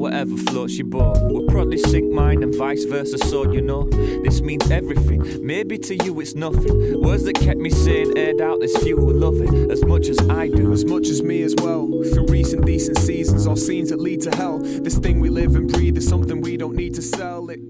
whatever floats your boat. We'll probably sink mine and vice versa, so you know. This means everything. Maybe to you it's nothing. Words that kept me sane aired out, there's few who love it as much as I do. As much as me as well. Through recent decent seasons or scenes that lead to hell. This thing we live and breathe is something we don't need to sell. It.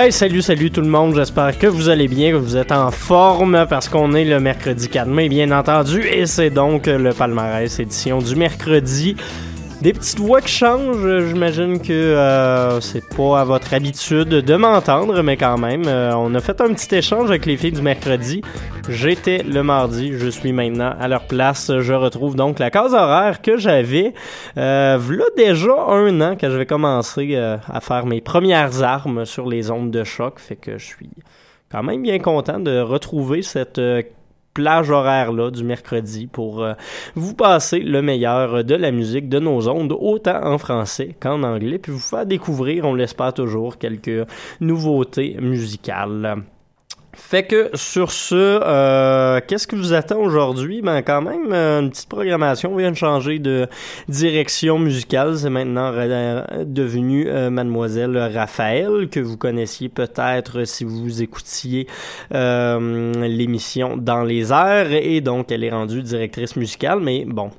Hey, salut, salut tout le monde. J'espère que vous allez bien, que vous êtes en forme parce qu'on est le mercredi 4 mai, bien entendu. Et c'est donc le palmarès édition du mercredi. Des petites voix qui changent, j'imagine que euh, c'est pas à votre habitude de m'entendre, mais quand même, euh, on a fait un petit échange avec les filles du mercredi. J'étais le mardi, je suis maintenant à leur place. Je retrouve donc la case horaire que j'avais euh, là déjà un an que j'avais commencé euh, à faire mes premières armes sur les ondes de choc, fait que je suis quand même bien content de retrouver cette euh, plage horaire-là du mercredi pour euh, vous passer le meilleur de la musique de nos ondes, autant en français qu'en anglais, puis vous faire découvrir, on l'espère toujours, quelques nouveautés musicales. Fait que sur ce, euh, qu'est-ce qui vous attend aujourd'hui? Ben quand même, euh, une petite programmation vient de changer de direction musicale. C'est maintenant euh, devenu euh, Mademoiselle Raphaël, que vous connaissiez peut-être si vous écoutiez l'émission Dans les airs. Et donc, elle est rendue directrice musicale. Mais bon,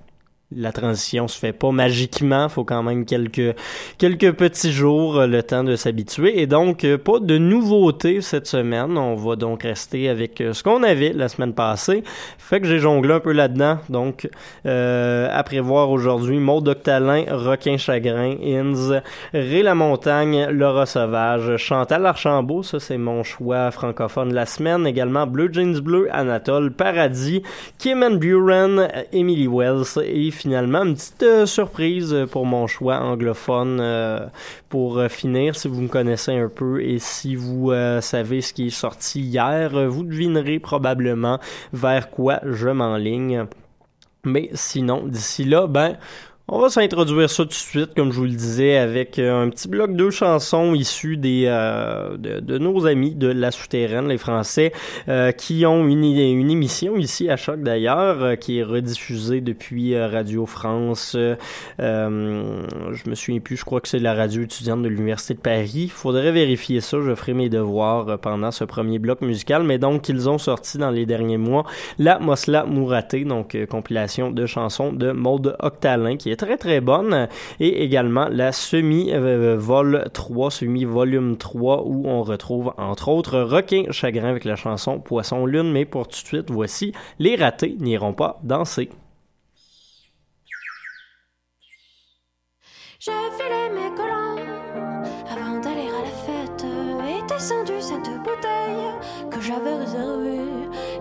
la transition se fait pas magiquement, faut quand même quelques quelques petits jours euh, le temps de s'habituer et donc euh, pas de nouveautés cette semaine. On va donc rester avec euh, ce qu'on avait la semaine passée. Fait que j'ai jonglé un peu là-dedans. Donc euh, à prévoir aujourd'hui Maud Octalin, Requin Chagrin, Inz, Ré la Montagne, Laura Sauvage, Chantal Archambault, ça c'est mon choix francophone de la semaine. Également Blue Jeans Bleu, Anatole, Paradis, Kim and Buren, Emily Wells et finalement une petite euh, surprise pour mon choix anglophone euh, pour euh, finir. Si vous me connaissez un peu et si vous euh, savez ce qui est sorti hier, euh, vous devinerez probablement vers quoi je m'enligne. Mais sinon, d'ici là, ben, on va s'introduire ça tout de suite, comme je vous le disais, avec euh, un petit bloc de chansons issues des euh, de, de nos amis de La Souterraine, les Français, euh, qui ont une, une émission ici à Choc d'ailleurs, euh, qui est rediffusée depuis euh, Radio France. euh, je me souviens plus, je crois que c'est la radio étudiante de l'Université de Paris. Faudrait vérifier ça, je ferai mes devoirs pendant ce premier bloc musical. Mais donc, ils ont sorti dans les derniers mois la Mosla Mouraté, donc compilation de chansons de Maude Octalin, qui est très très bonne, et également la semi-vol 3, semi-volume 3, où on retrouve entre autres Requin Chagrin avec la chanson Poisson Lune, mais pour tout de suite, voici Les ratés n'iront pas danser. J'ai filé mes collants avant d'aller à la fête et descendu cette bouteille que j'avais réservée.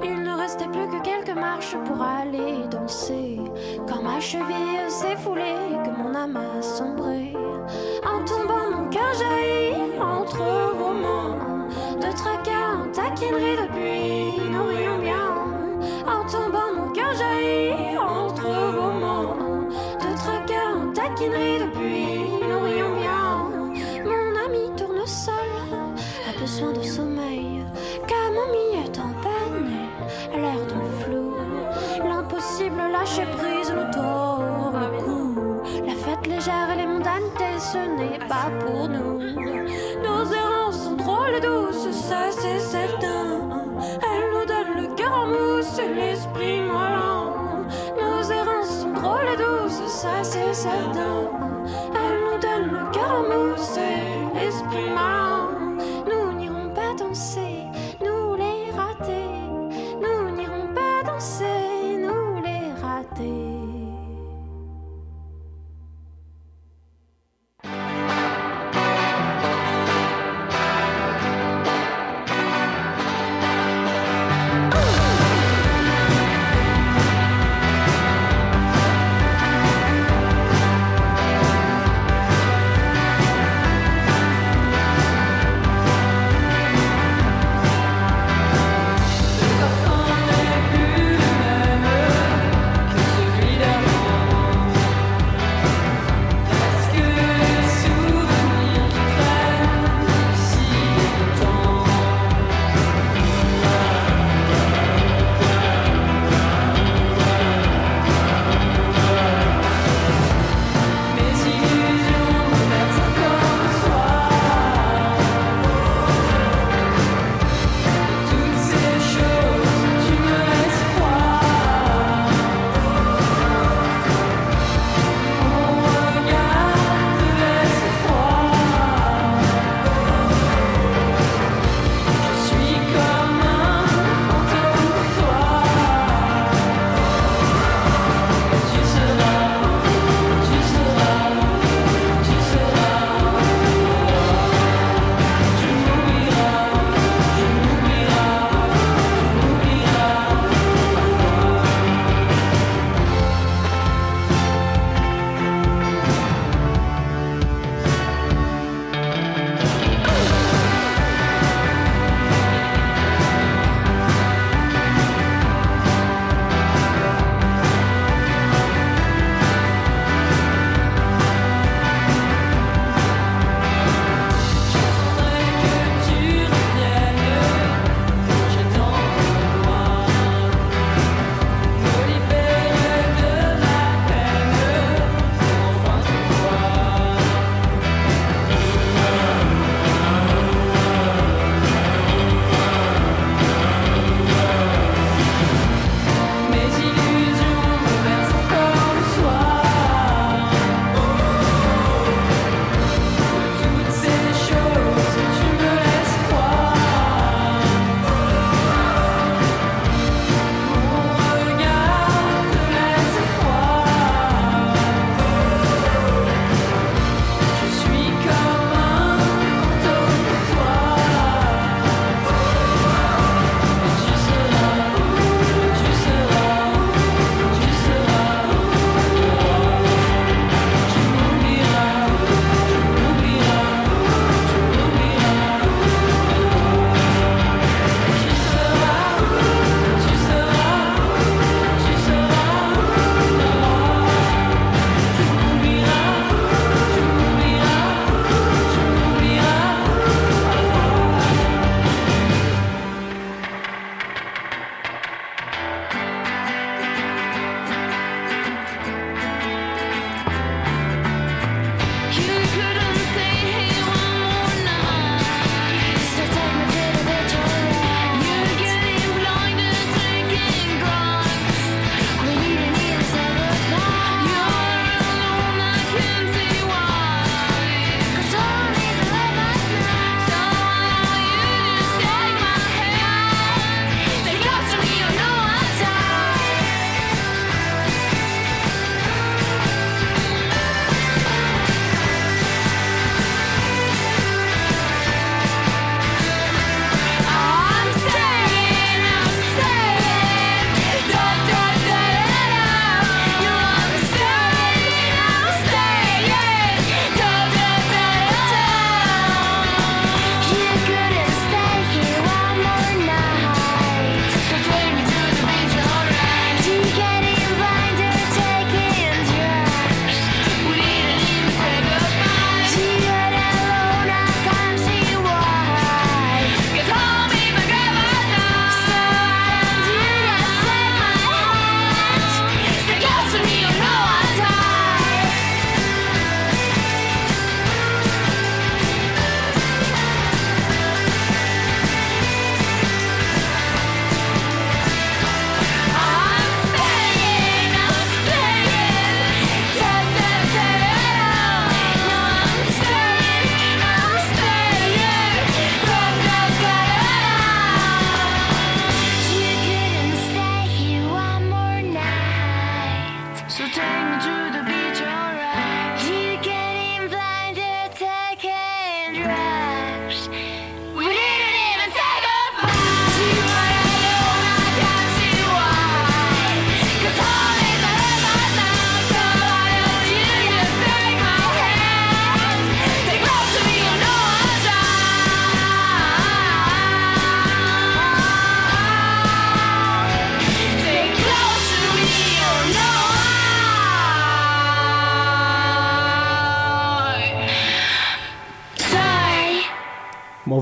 Il ne restait plus que marche pour aller danser. Quand ma cheville s'est foulée, que mon âme a sombré. En tombant, mon cœur jaillit entre vos mains. De tracas en taquinerie depuis, nous rions bien. En tombant, mon cœur jaillit entre vos mains. De tracas en taquinerie depuis. Lâcher prise, le tort, le coup. La fête légère et les mondanités, ce n'est pas pour nous. Nos errances sont drôles et douces, ça c'est certain. Elles nous donnent le cœur en mousse et l'esprit malin. Nos errances sont drôles et douces, ça c'est certain. Elles nous donnent le cœur en mousse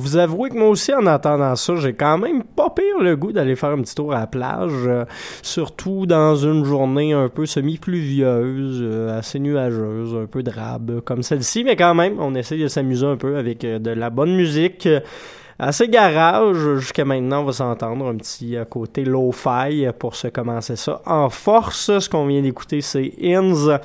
vous avouez que moi aussi, en attendant ça, j'ai quand même pas pire le goût d'aller faire un petit tour à la plage, euh, surtout dans une journée un peu semi-pluvieuse, euh, assez nuageuse, un peu drabe comme celle-ci, mais quand même, on essaie de s'amuser un peu avec euh, de la bonne musique. Assez garage, jusqu'à maintenant, on va s'entendre un petit côté low-fi pour se commencer ça en force. Ce qu'on vient d'écouter, c'est Inns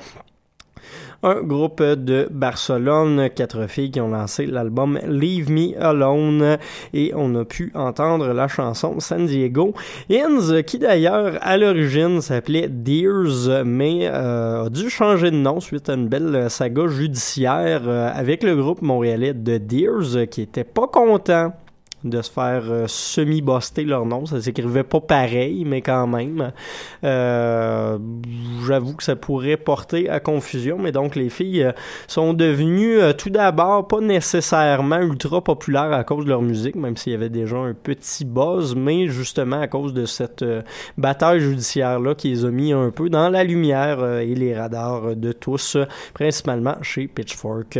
un groupe de Barcelone, quatre filles qui ont lancé l'album Leave Me Alone et on a pu entendre la chanson San Diego. Inns, qui d'ailleurs à l'origine s'appelait Deers, mais euh, a dû changer de nom suite à une belle saga judiciaire euh, avec le groupe montréalais de Deers qui était pas content de se faire euh, semi-buster leur nom. Ça s'écrivait pas pareil, mais quand même. Euh, J'avoue que ça pourrait porter à confusion, mais donc les filles euh, sont devenues euh, tout d'abord pas nécessairement ultra populaires à cause de leur musique, même s'il y avait déjà un petit buzz, mais justement à cause de cette bataille judiciaire-là qui les a mis un peu dans la lumière et les radars de tous, principalement chez Pitchfork.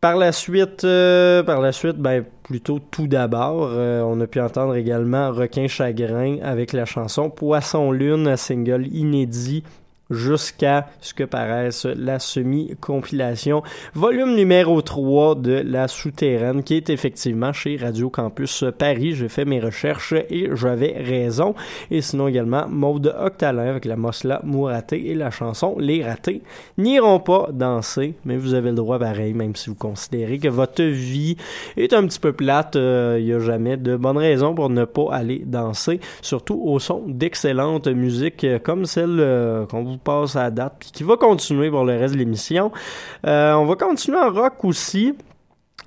Par la suite, euh, par la suite, ben plutôt tout d'abord, euh, on a pu entendre également Requin Chagrin avec la chanson Poisson Lune, single inédit jusqu'à ce que paraisse la semi-compilation volume numéro 3 de La Souterraine qui est effectivement chez Radio Campus Paris. J'ai fait mes recherches et j'avais raison. Et sinon également Maude Octalin avec la Mosla Mouraté et la chanson Les Ratés n'iront pas danser, mais vous avez le droit pareil, même si vous considérez que votre vie est un petit peu plate. Euh, il n'y a jamais de bonne raison pour ne pas aller danser, surtout au son d'excellente musique comme celle euh, qu'on vous passe à date, puis qui va continuer pour le reste de l'émission. Euh, on va continuer en rock aussi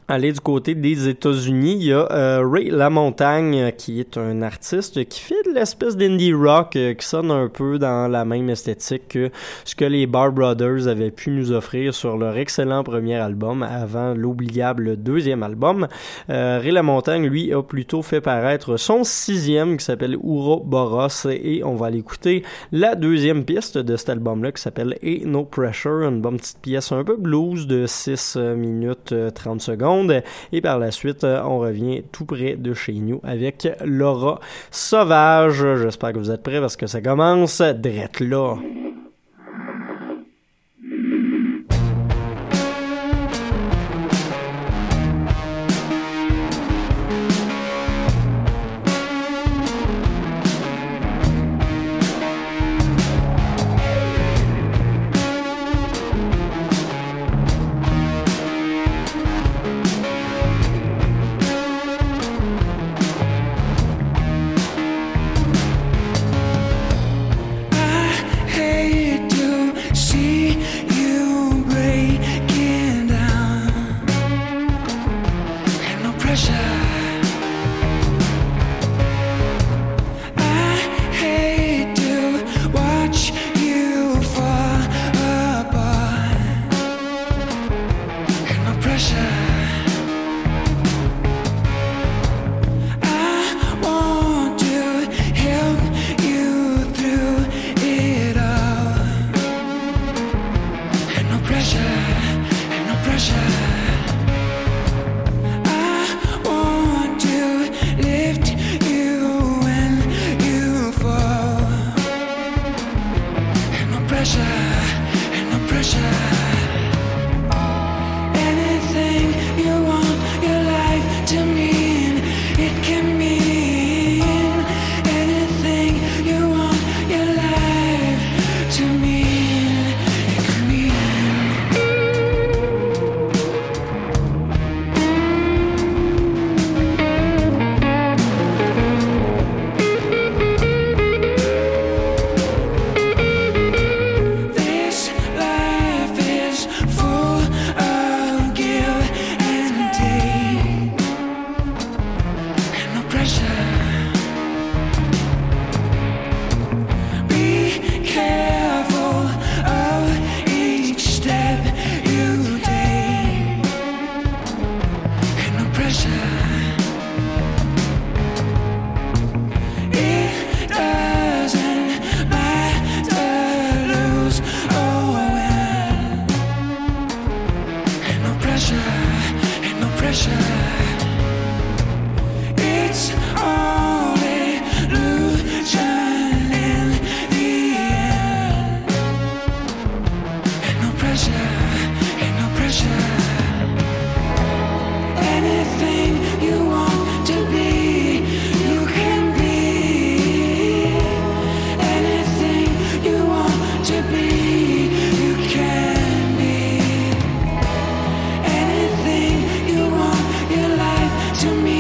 aller du côté des États-Unis, il y a euh, Ray LaMontagne qui est un artiste qui fait de l'espèce d'indie rock euh, qui sonne un peu dans la même esthétique que ce que les Bar Brothers avaient pu nous offrir sur leur excellent premier album avant l'oubliable deuxième album. Euh, Ray LaMontagne, lui, a plutôt fait paraître son sixième qui s'appelle Boros et on va l'écouter la deuxième piste de cet album-là qui s'appelle A No Pressure, une bonne petite pièce un peu blues de 6 minutes 30 secondes. Et par la suite, euh, on revient tout près de chez nous avec Laura Sauvage. J'espère que vous êtes prêts parce que ça commence drette là. to me.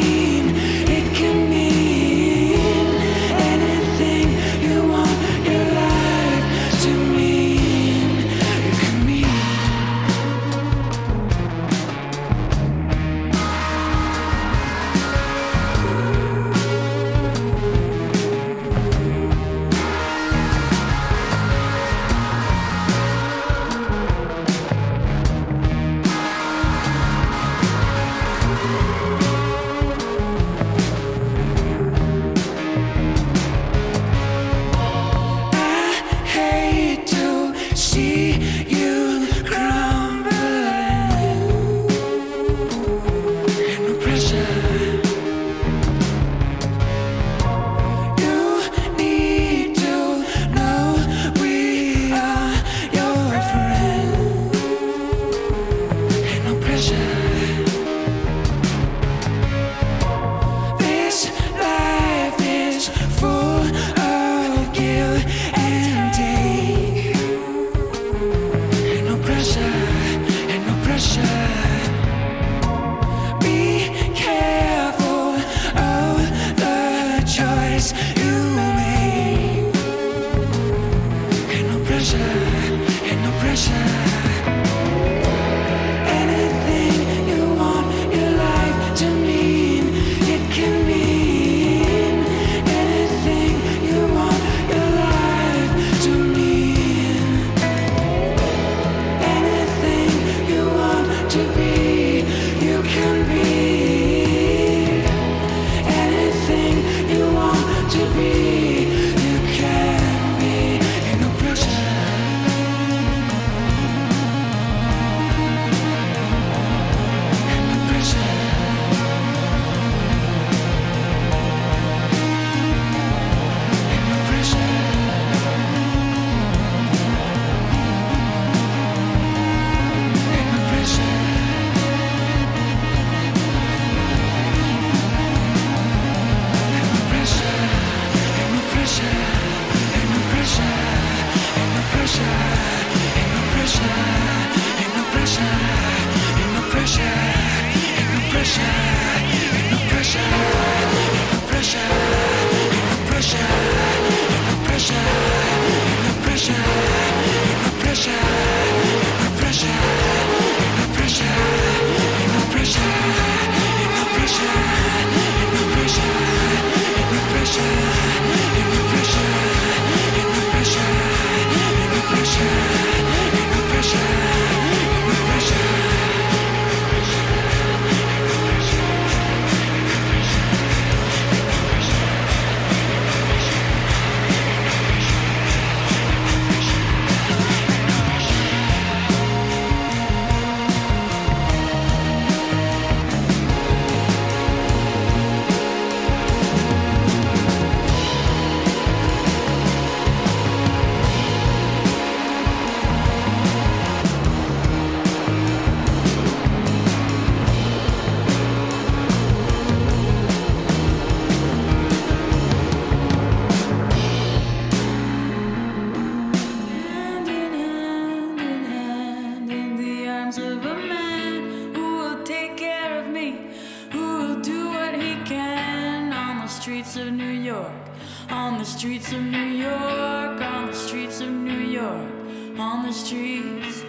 streets of New York, on the streets of New York, on the streets of New York, on the streets.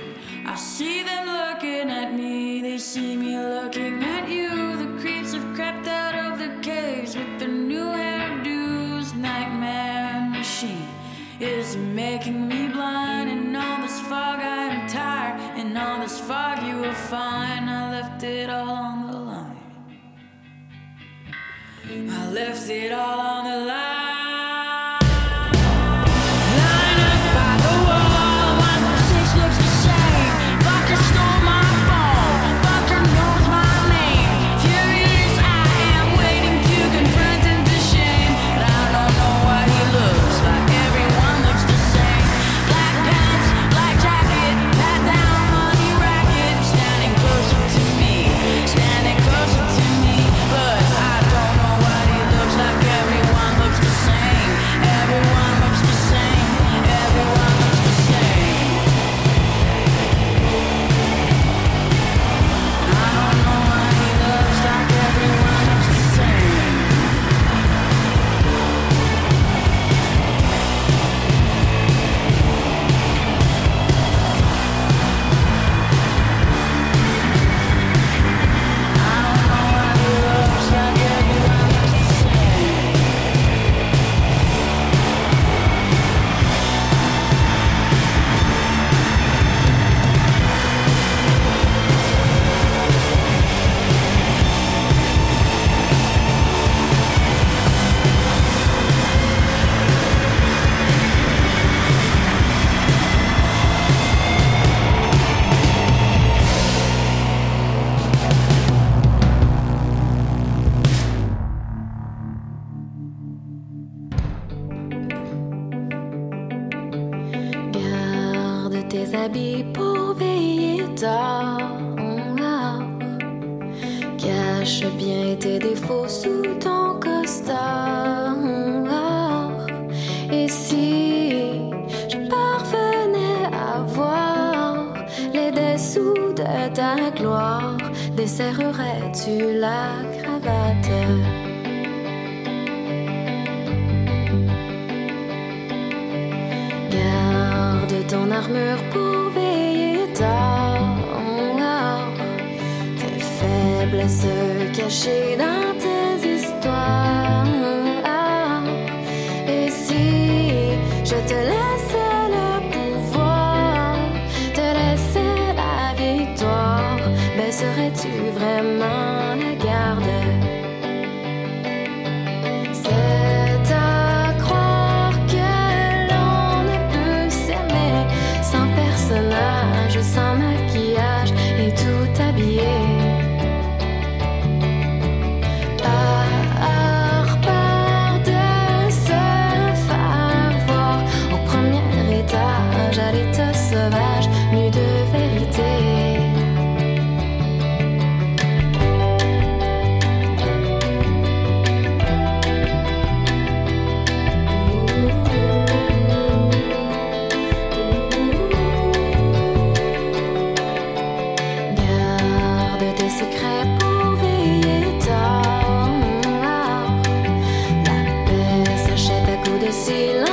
I see them looking at me, they see me looking at you. The creeps have crept out of their caves with their new hairdos. Nightmare machine is making me blind, and all this fog I am tired, and all this fog you will find. I left it all left it all on the line. À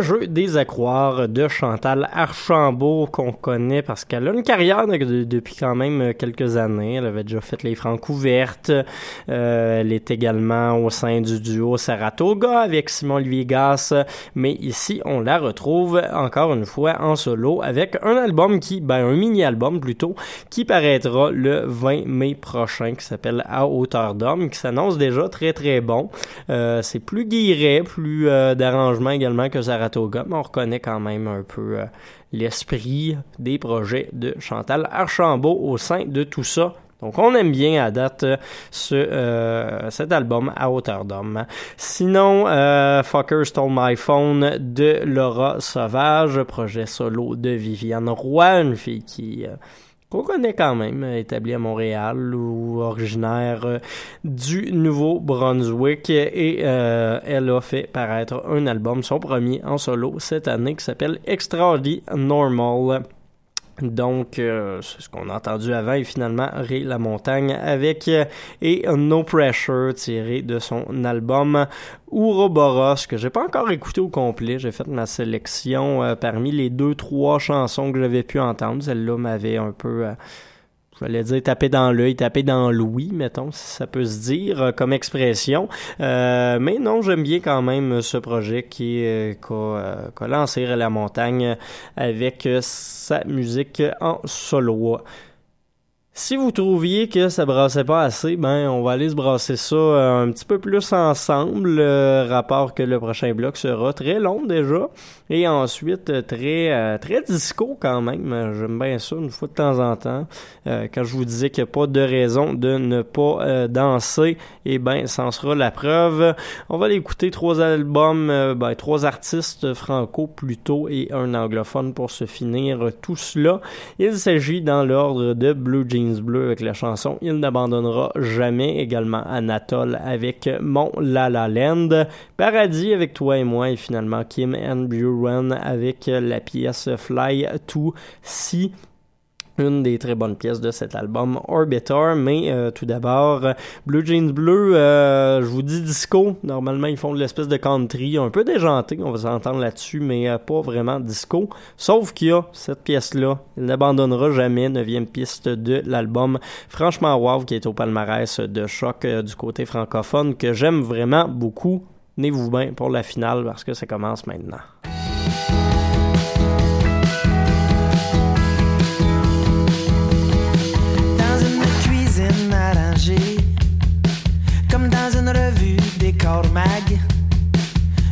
Jeu des accroires de Chantal Archambault qu'on connaît parce qu'elle a une carrière de- depuis quand même quelques années. Elle avait déjà fait les francs ouvertes. Euh, elle est également au sein du duo Saratoga avec Simon-Olivier Gass. Mais ici, on la retrouve encore une fois en solo avec un album qui, ben un mini-album plutôt, qui paraîtra le 20 mai prochain qui s'appelle À hauteur d'homme, qui s'annonce déjà très très bon. Euh, c'est plus guilleret, plus euh, d'arrangement également que Saratoga, on reconnaît quand même un peu euh, l'esprit des projets de Chantal Archambault au sein de tout ça. Donc on aime bien à date euh, ce, euh, cet album à hauteur d'homme. Sinon, euh, Fucker Stole My Phone de Laura Sauvage, projet solo de Viviane Roy, une fille qui... qu'on connaît quand même, euh, établi à Montréal ou originaire euh, du Nouveau-Brunswick. Et euh, elle a fait paraître un album, son premier en solo cette année, qui s'appelle Extraordinary. Donc, euh, c'est ce qu'on a entendu avant et finalement Ray La Montagne avec euh, et No Pressure tiré de son album Ouroboros que j'ai pas encore écouté au complet. J'ai fait ma sélection euh, parmi les deux trois chansons que j'avais pu entendre. Celle-là m'avait un peu je vais dire taper dans l'œil, taper dans l'ouïe, mettons, si ça peut se dire euh, comme expression. Euh, mais non, j'aime bien quand même ce projet qui euh, euh, lancé la montagne avec euh, sa musique en solo. Si vous trouviez que ça brassait pas assez, ben on va aller se brasser ça euh, un petit peu plus ensemble. Le rapport que le prochain bloc sera très long déjà et ensuite euh, très euh, très disco quand même. J'aime bien ça une fois de temps en temps. Euh, quand je vous disais qu'il n'y a pas de raison de ne pas danser, et ben ça en sera la preuve. On va aller écouter trois albums, ben, trois artistes franco plutôt et un anglophone pour se finir tout cela. Il s'agit dans l'ordre de Blue Jeans Bleu avec la chanson Il n'abandonnera jamais, également Anatole avec Mon La La Land, Paradis avec toi et moi et finalement Kim and Avec la pièce Fly to Sea une des très bonnes pièces de cet album Orbiter, mais euh, tout d'abord Blue Jeans Bleu, euh, je vous dis disco, normalement ils font de l'espèce de country un peu déjanté, on va s'entendre là-dessus, mais euh, pas vraiment disco, sauf qu'il y a cette pièce-là, il n'abandonnera jamais, neuvième piste de l'album Franchement Wow qui est au palmarès de choc du côté francophone que j'aime vraiment beaucoup. Tenez-vous bien pour la finale parce que ça commence maintenant.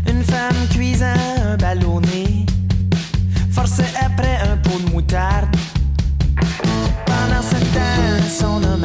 Une femme cuisant un ballonné, forçait après un pot de moutarde. Pendant ce temps, son homme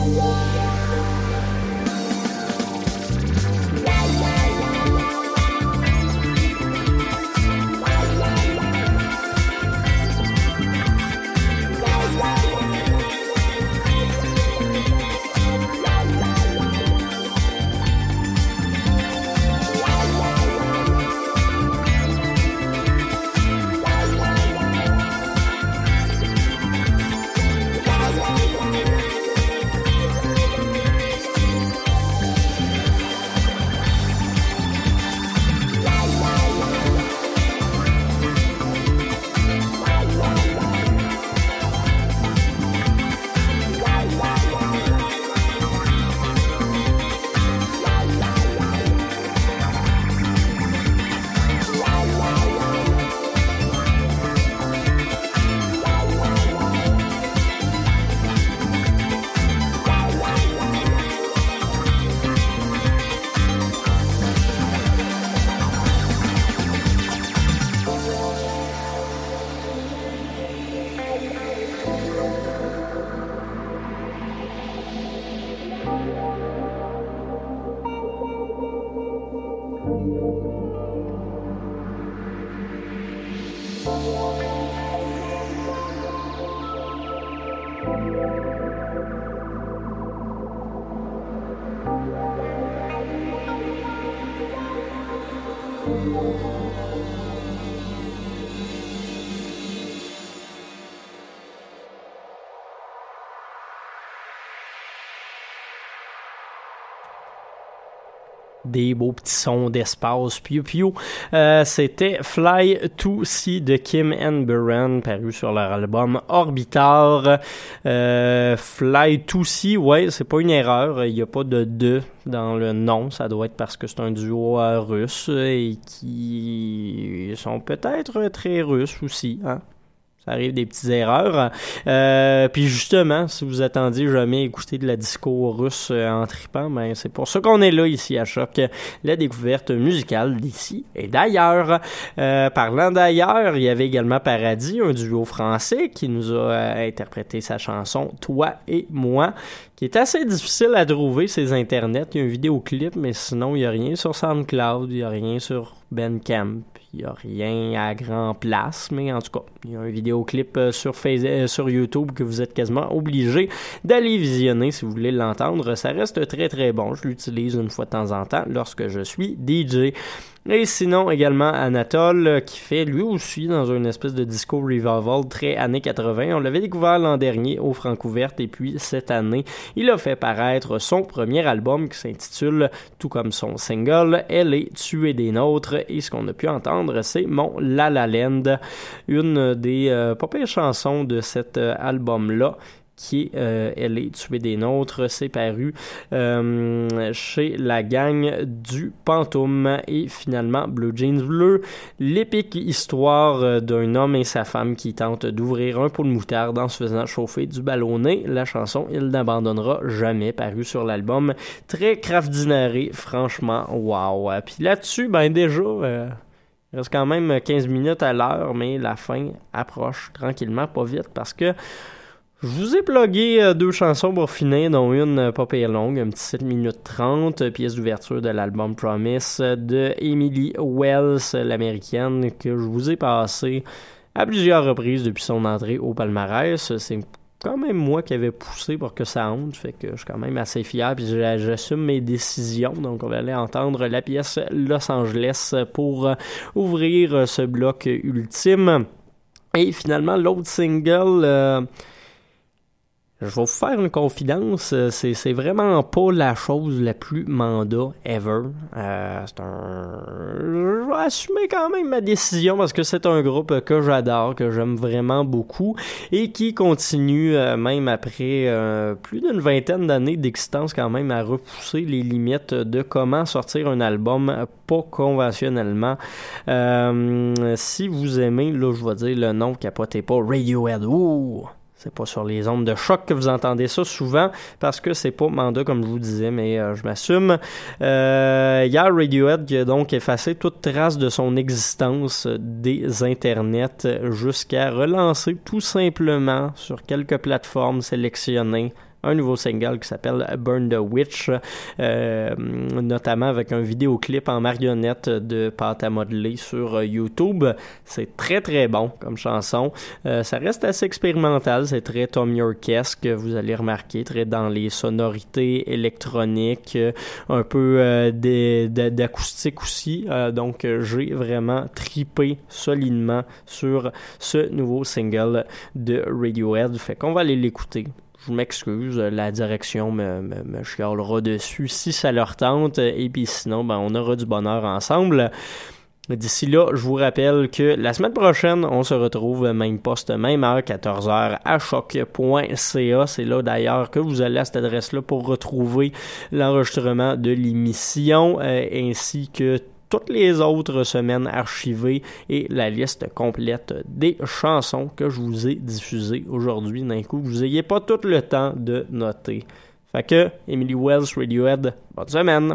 Wow. Beaux petits sons d'espace. Piu piu. Euh, C'était Fly to See de Kim and Buren, paru sur leur album Orbitar. Euh, Fly to See, ouais, c'est pas une erreur. Il n'y a pas de de dans le nom. Ça doit être parce que c'est un duo euh, russe et qui sont peut-être très russes aussi. Hein? Ça arrive des petites erreurs. Euh, puis justement, si vous attendiez jamais écouter de la disco russe euh, en tripant, ben c'est pour ça qu'on est là ici à Choc, la découverte musicale d'ici et d'ailleurs. Euh, parlant d'ailleurs, il y avait également Paradis, un duo français qui nous a euh, interprété sa chanson Toi et moi, qui est assez difficile à trouver ces internets. Il y a un vidéoclip, mais sinon il n'y a rien sur SoundCloud, il n'y a rien sur Bandcamp. Il n'y a rien à grand place, mais en tout cas, il y a un vidéoclip euh, sur, euh, sur YouTube que vous êtes quasiment obligé d'aller visionner si vous voulez l'entendre. Ça reste très très bon. Je l'utilise une fois de temps en temps lorsque je suis DJ. Et sinon, également Anatole, euh, qui fait lui aussi dans une espèce de disco revival très années 80. On l'avait découvert l'an dernier au Francouverte et puis cette année, il a fait paraître son premier album qui s'intitule, tout comme son single, Elle est tuée des nôtres. Et ce qu'on a pu entendre, c'est Mon La La Land, une des euh, pas chansons de cet euh, album-là qui est euh, Elle est tuée des nôtres. C'est paru euh, chez la gang du Pantoum. Et finalement, Blue Jeans Bleu, l'épique histoire euh, d'un homme et sa femme qui tentent d'ouvrir un pot de moutarde en se faisant chauffer du ballonnet. La chanson Il n'abandonnera jamais, paru sur l'album. Très craftinaré, franchement, wow. Puis là-dessus, ben déjà... Il reste quand même 15 minutes à l'heure, mais la fin approche tranquillement, pas vite, parce que je vous ai plugué euh, deux chansons pour finir, dont une euh, pas pire longue, un petit 7 minutes 30, euh, pièce d'ouverture de l'album Promise de Emily Wells, l'américaine, que je vous ai passé à plusieurs reprises depuis son entrée au palmarès. C'est quand même moi qui avais poussé pour que ça honte, fait que je suis quand même assez fier, puis j'a- j'assume mes décisions. Donc on va aller entendre la pièce Los Angeles pour ouvrir ce bloc ultime. Et finalement, l'autre single, je vais vous faire une confidence, euh, c'est, vraiment pas la chose la plus mandat ever. Euh, c'est un... Je vais assumer quand même ma décision parce que c'est un groupe que j'adore, que j'aime vraiment beaucoup et qui continue euh, même après euh, plus d'une vingtaine d'années d'existence quand même à repousser les limites de comment sortir un album pas conventionnellement. Si vous aimez, là je vais dire le nom, capotez pas, Radiohead. Ouh! C'est pas sur les ondes de choc que vous entendez ça souvent parce que c'est pas mandat comme je vous disais, mais euh, je m'assume. Euh, a Radiohead a donc effacé toute trace de son existence des internets jusqu'à relancer tout simplement sur quelques plateformes sélectionnées un nouveau single qui s'appelle Burn the Witch, euh, notamment avec un vidéoclip en marionnette de pâte à modeler sur euh, YouTube. C'est très très bon comme chanson. Euh, ça reste assez expérimental, c'est très Tom Yorkesque, vous allez remarquer, très dans les sonorités électroniques, un peu d'acoustique aussi. Donc j'ai vraiment tripé solidement sur ce nouveau single de Radiohead. Fait qu'on va aller l'écouter. Je m'excuse, la direction me, me, chialera dessus si ça leur tente, et puis sinon, ben, on aura du bonheur ensemble. D'ici là, je vous rappelle que la semaine prochaine, on se retrouve même poste, même heure, 14h à choc.ca. C'est là d'ailleurs que vous allez à cette adresse-là pour retrouver l'enregistrement de l'émission euh, ainsi que toutes les autres semaines archivées et la liste complète des chansons que je vous ai diffusées aujourd'hui d'un coup. Vous n'ayez pas tout le temps de noter. Fait que, Emily Wells, Radiohead, bonne semaine!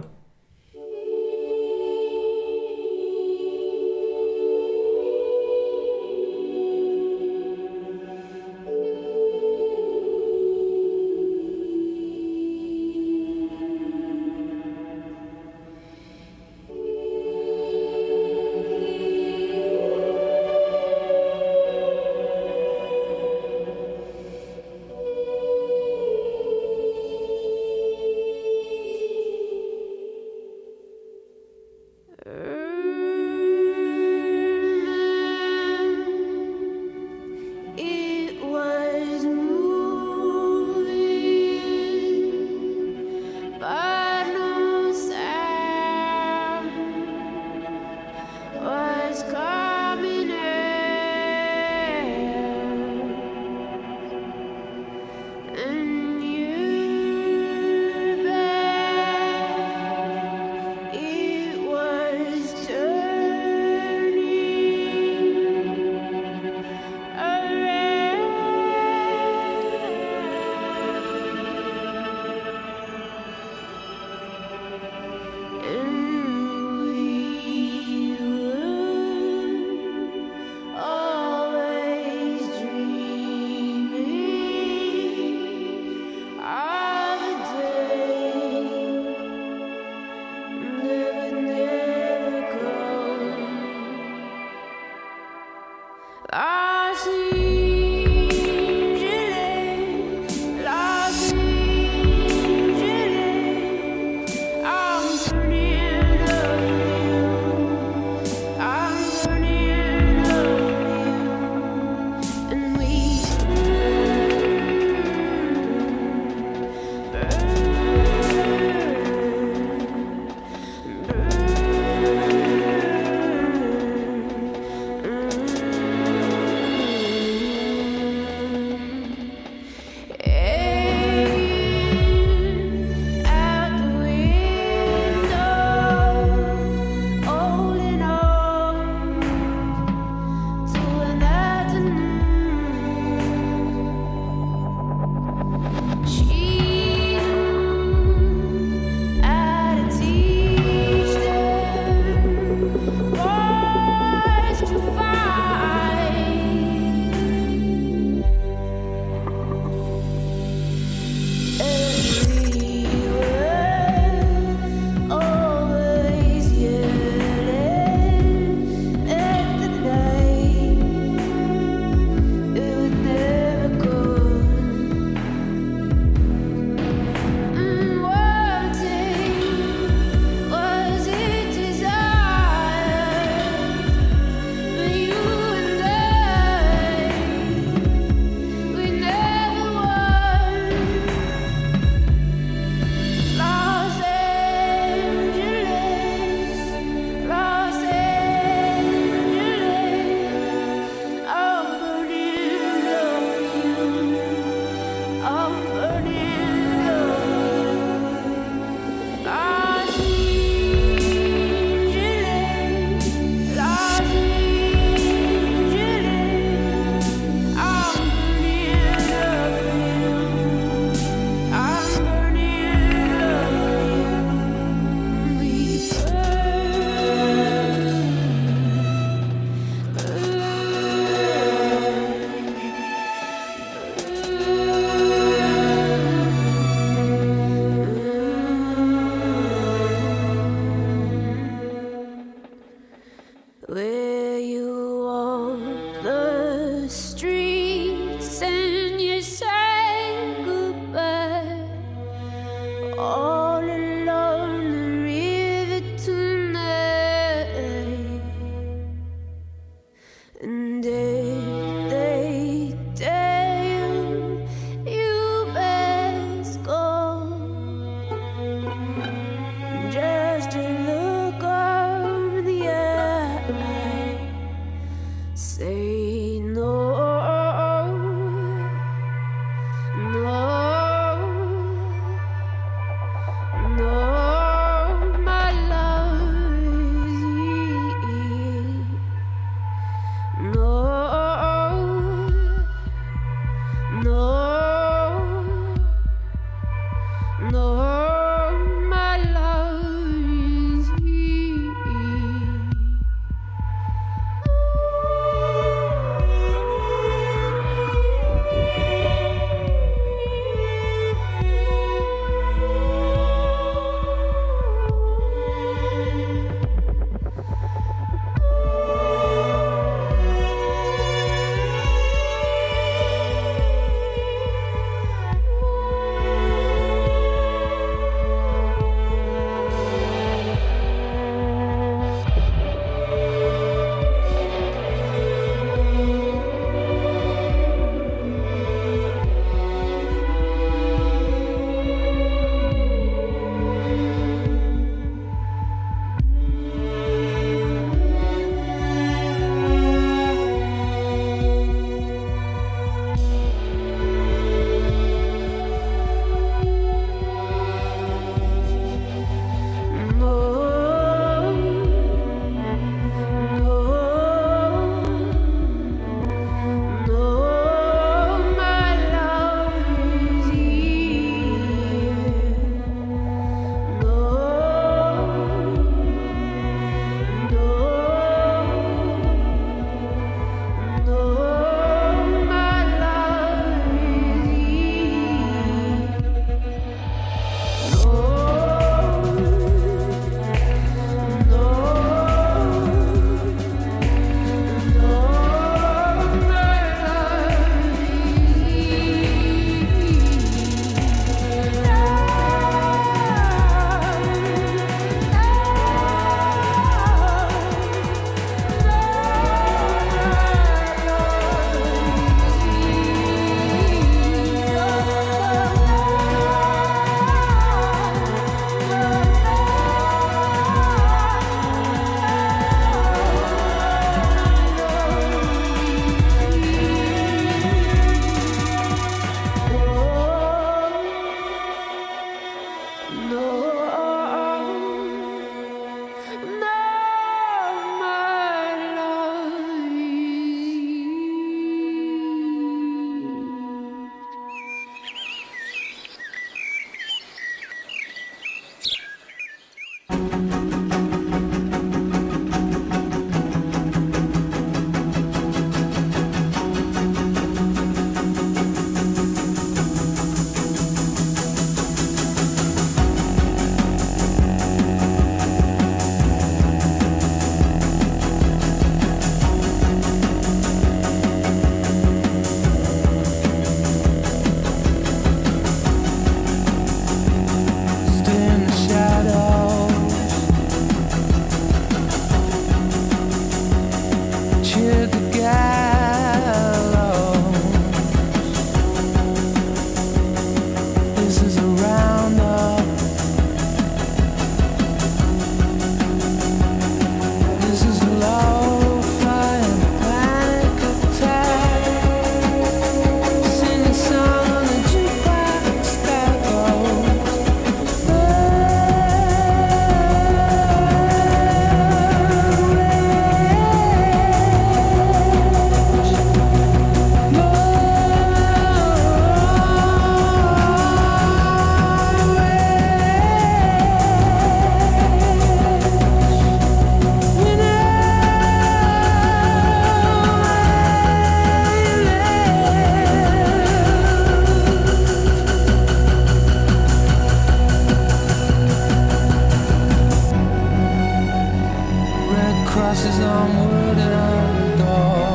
passes onward and on.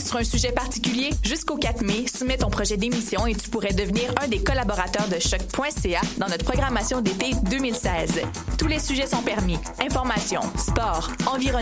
Sur un sujet particulier? Jusqu'au 4 mai, soumets ton projet d'émission et tu pourrais devenir un des collaborateurs de choc.ca dans notre programmation d'été 2016. Tous les sujets sont permis. Information, sport, environnement